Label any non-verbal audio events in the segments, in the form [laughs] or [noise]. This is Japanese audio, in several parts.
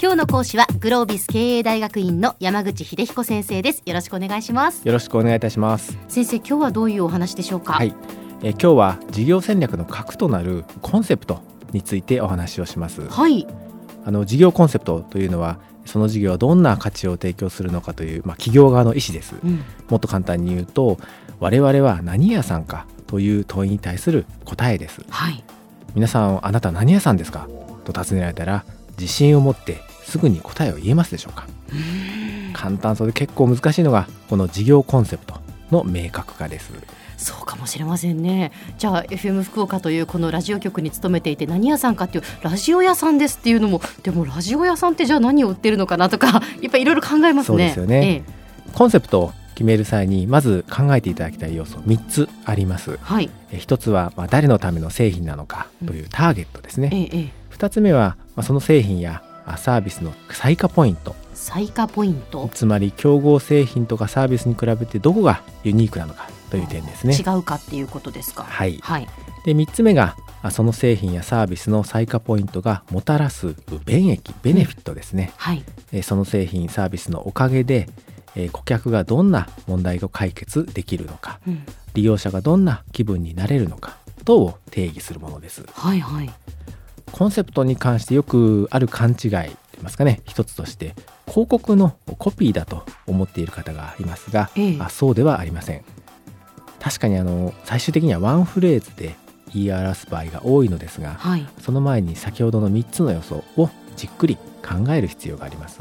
今日の講師はグロービス経営大学院の山口秀彦先生です。よろしくお願いします。よろしくお願いいたします。先生今日はどういうお話でしょうか？はい。え今日は事業戦略の核となるコンセプトについてお話をします。はい。あの事業コンセプトというのはその事業はどんな価値を提供するのかという、まあ、企業側の意思です、うん、もっと簡単に言うと我々は何屋さんかという問いに対する答えです、はい、皆さんあなた何屋さんですか？と尋ねられたら自信を持ってすぐに答えを言えますでしょうか？簡単そうで結構難しいのがこの事業コンセプトの明確化です。そうかもしれませんね。じゃあ FM 福岡というこのラジオ局に勤めていて何屋さんかっていうラジオ屋さんですっていうのもでもラジオ屋さんってじゃあ何を売ってるのかなとか [laughs] やっぱりいろいろ考えますね。そうですよね、ええ、コンセプトを決める際にまず考えていただきたい要素3つあります、はい、1つは、まあ、誰のための製品なのかというターゲットですね、うんええ、2つ目は、まあ、その製品やサービスの最価ポイント。最価ポイント。つまり競合製品とかサービスに比べてどこがユニークなのかという点ですね。違うかっていうことですか。はい、はい、で3つ目がその製品やサービスの最価ポイントがもたらす便益ベネフィットですね、うん、はい、その製品サービスのおかげで顧客がどんな問題を解決できるのか、うん、利用者がどんな気分になれるのか等を定義するものです。はいはい、コンセプトに関してよくある勘違いといいますかね一つとして広告のコピーだと思っている方がいますが、ええ、あそうではありません。確かにあの最終的にはワンフレーズで言い表す場合が多いのですが、はい、その前に先ほどの3つの予想をじっくり考える必要があります。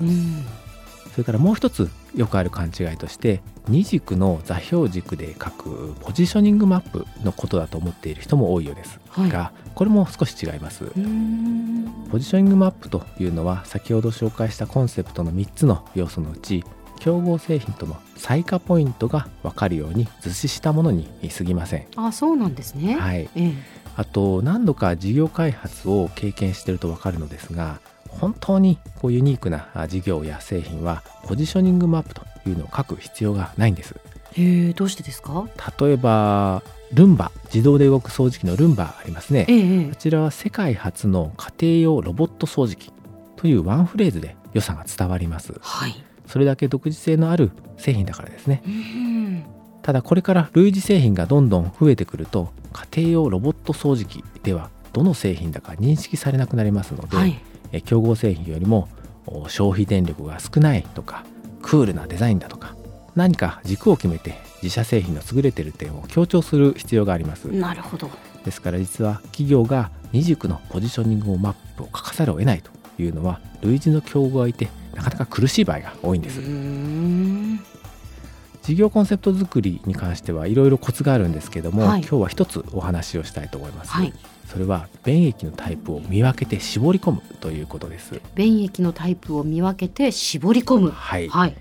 それからもう一つよくある勘違いとして二軸の座標軸で書くポジショニングマップのことだと思っている人も多いようです、はい、がこれも少し違います。ポジショニングマップというのは先ほど紹介したコンセプトの3つの要素のうち競合製品との最下ポイントが分かるように図示したものに過ぎません。あそうなんですね。はい、ええ、あと何度か事業開発を経験していると分かるのですが本当にこうユニークな事業や製品はポジショニングマップというのを書く必要がないんです。へえどうしてですか？例えばルンバ自動で動く掃除機のルンバありますね、ええ、こちらは世界初の家庭用ロボット掃除機というワンフレーズで良さが伝わります、はい、それだけ独自性のある製品だからですね、ただこれから類似製品がどんどん増えてくると家庭用ロボット掃除機ではどの製品だか認識されなくなりますので、はい、競合製品よりも消費電力が少ないとかクールなデザインだとか何か軸を決めて自社製品の優れている点を強調する必要があります。なるほど。ですから実は企業が二軸のポジショニングマップを書かざるを得ないというのは類似の競合がいてなかなか苦しい場合が多いんです事業コンセプト作りに関してはいろいろコツがあるんですけども、はい、今日は一つお話をしたいと思います、はい、それは便益のタイプを見分けて絞り込むということです。便益のタイプを見分けて絞り込む。はい、はい、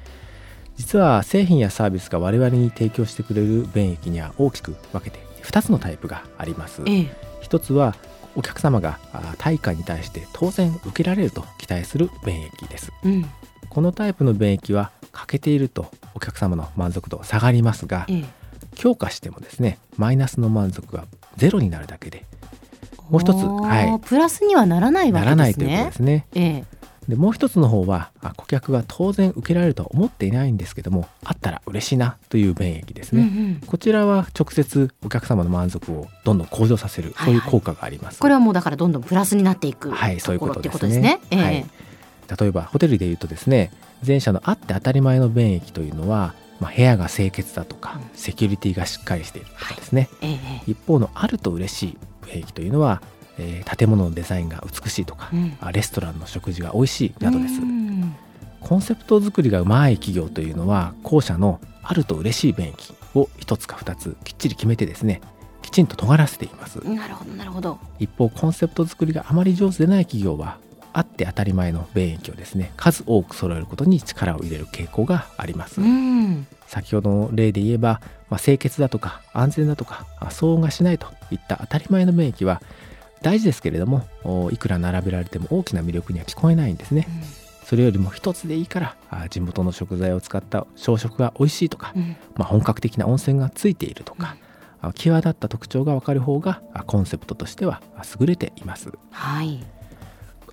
実は製品やサービスが我々に提供してくれる便益には大きく分けて2つのタイプがあります、ええ、1つはお客様が対価に対して当然受けられると期待する便益です、うん、このタイプの便益は欠けているとお客様の満足度下がりますが、ええ、強化してもですねマイナスの満足がゼロになるだけでもう一つ、はい、プラスにはならないわけですね。ならないということですね。ええ、でもう一つの方は顧客が当然受けられるとは思っていないんですけどもあったら嬉しいなという便益ですね、うんうん、こちらは直接お客様の満足をどんどん向上させる、はいはい、そうい。う効果があります。これはもうだからどんどんプラスになっていくはいそういうことですね、ね。はい、例えばホテルでいうとですね前者のあって当たり前の便益というのはまあ、部屋が清潔だとか、セキュリティがしっかりしているとかですね、はい。ええ、一方のあると嬉しい便益というのはえー、建物のデザインが美しいとか、うん、レストランの食事が美味しいなどです。コンセプト作りがうまい企業というのは後者のあると嬉しい便益を一つか二つきっちり決めてですねきちんと尖らせています。なるほどなるほど。一方コンセプト作りがあまり上手でない企業はあって当たり前の便益をですね数多く揃えることに力を入れる傾向があります。先ほどの例で言えば、まあ、清潔だとか安全だとか騒音がしないといった当たり前の便益は大事ですけれどもいくら並べられても大きな魅力には聞こえないんですね、うん、それよりも一つでいいから地元の食材を使った朝食が美味しいとか、うん、まあ、本格的な温泉がついているとか、うん、際立った特徴が分かる方がコンセプトとしては優れています。はい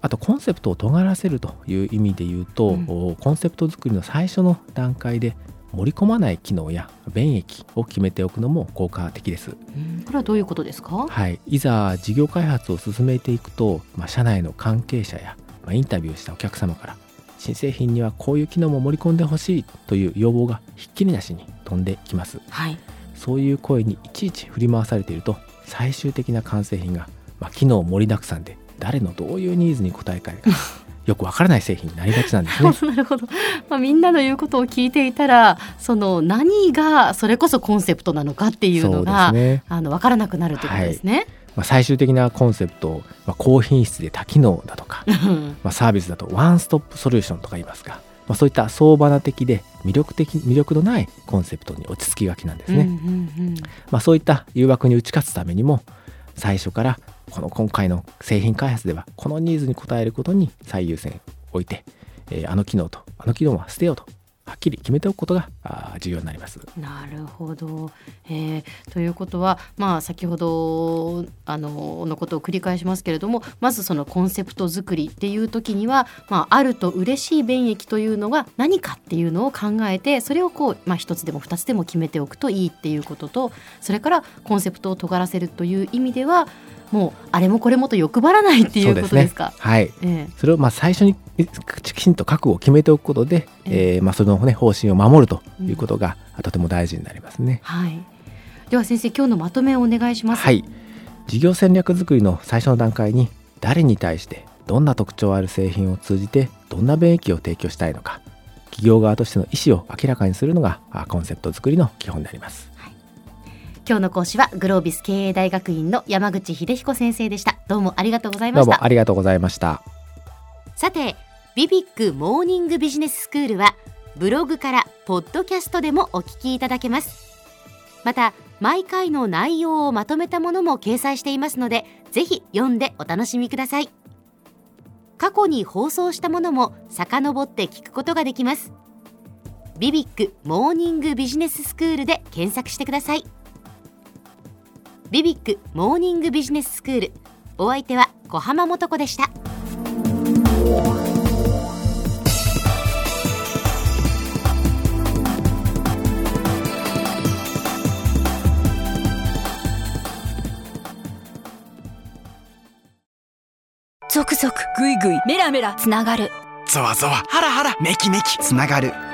あとコンセプトを尖らせるという意味で言うと、うん、コンセプト作りの最初の段階で盛り込まない機能や便益を決めておくのも効果的です。これはどういうことですか？はい、いざ事業開発を進めていくと、まあ、社内の関係者や、まあ、インタビューしたお客様から新製品にはこういう機能も盛り込んでほしいという要望がひっきりなしに飛んできます。はい、そういう声にいちいち振り回されていると最終的な完成品が、まあ、機能盛りだくさんで誰のどういうニーズに応えか [laughs] よくわからない製品になりがちなんですね。[laughs] なるほど、まあ、みんなの言うことを聞いていたらその何がそれこそコンセプトなのかっていうのが、ね、あの分からなくなるということですね。はい。まあ、最終的なコンセプト、まあ、高品質で多機能だとかまあサービスだとワンストップソリューションとか言いますが、まあ、そういった相場な的で魅力的魅力のないコンセプトに落ち着きがちなんですね。まあ、そういった誘惑に打ち勝つためにも最初からこの今回の製品開発ではこのニーズに応えることに最優先置いて、えー、あの機能とあの機能は捨てようとはっきり決めておくことが重要になります。なるほど、えー、ということは、まあ、先ほどあののことを繰り返しますけれどもまずそのコンセプト作りっていう時には、まあ、あると嬉しい便益というのが何かっていうのを考えてそれをこう、まあ、1つでも2つでも決めておくといいっていうこととそれからコンセプトを尖らせるという意味ではもうあれもこれもと欲張らないっていうことですか？すね、はい、えー、それをまあ最初にきちんと覚悟を決めておくことで、えー、えー、まあその、ね、方針を守るということが、とても大事になりますね。はい。では先生今日のまとめをお願いします。はい。事業戦略作りの最初の段階に誰に対してどんな特徴ある製品を通じてどんな便益を提供したいのか企業側としての意思を明らかにするのがコンセプト作りの基本であります。今日の講師はグロービス経営大学院の山口秀彦先生でした。どうもありがとうございました。どうもありがとうございました。さてビビックモーニングビジネススクールはブログからポッドキャストでもお聞きいただけます。また毎回の内容をまとめたものも掲載していますのでぜひ読んでお楽しみください。過去に放送したものも遡って聞くことができます。ビビックモーニングビジネススクールで検索してくださいビビックモーニングビジネススクールお相手は小浜もとこでした。続々ぐいぐいメラメラつながる。ゾワゾワハラハラメキメキつながる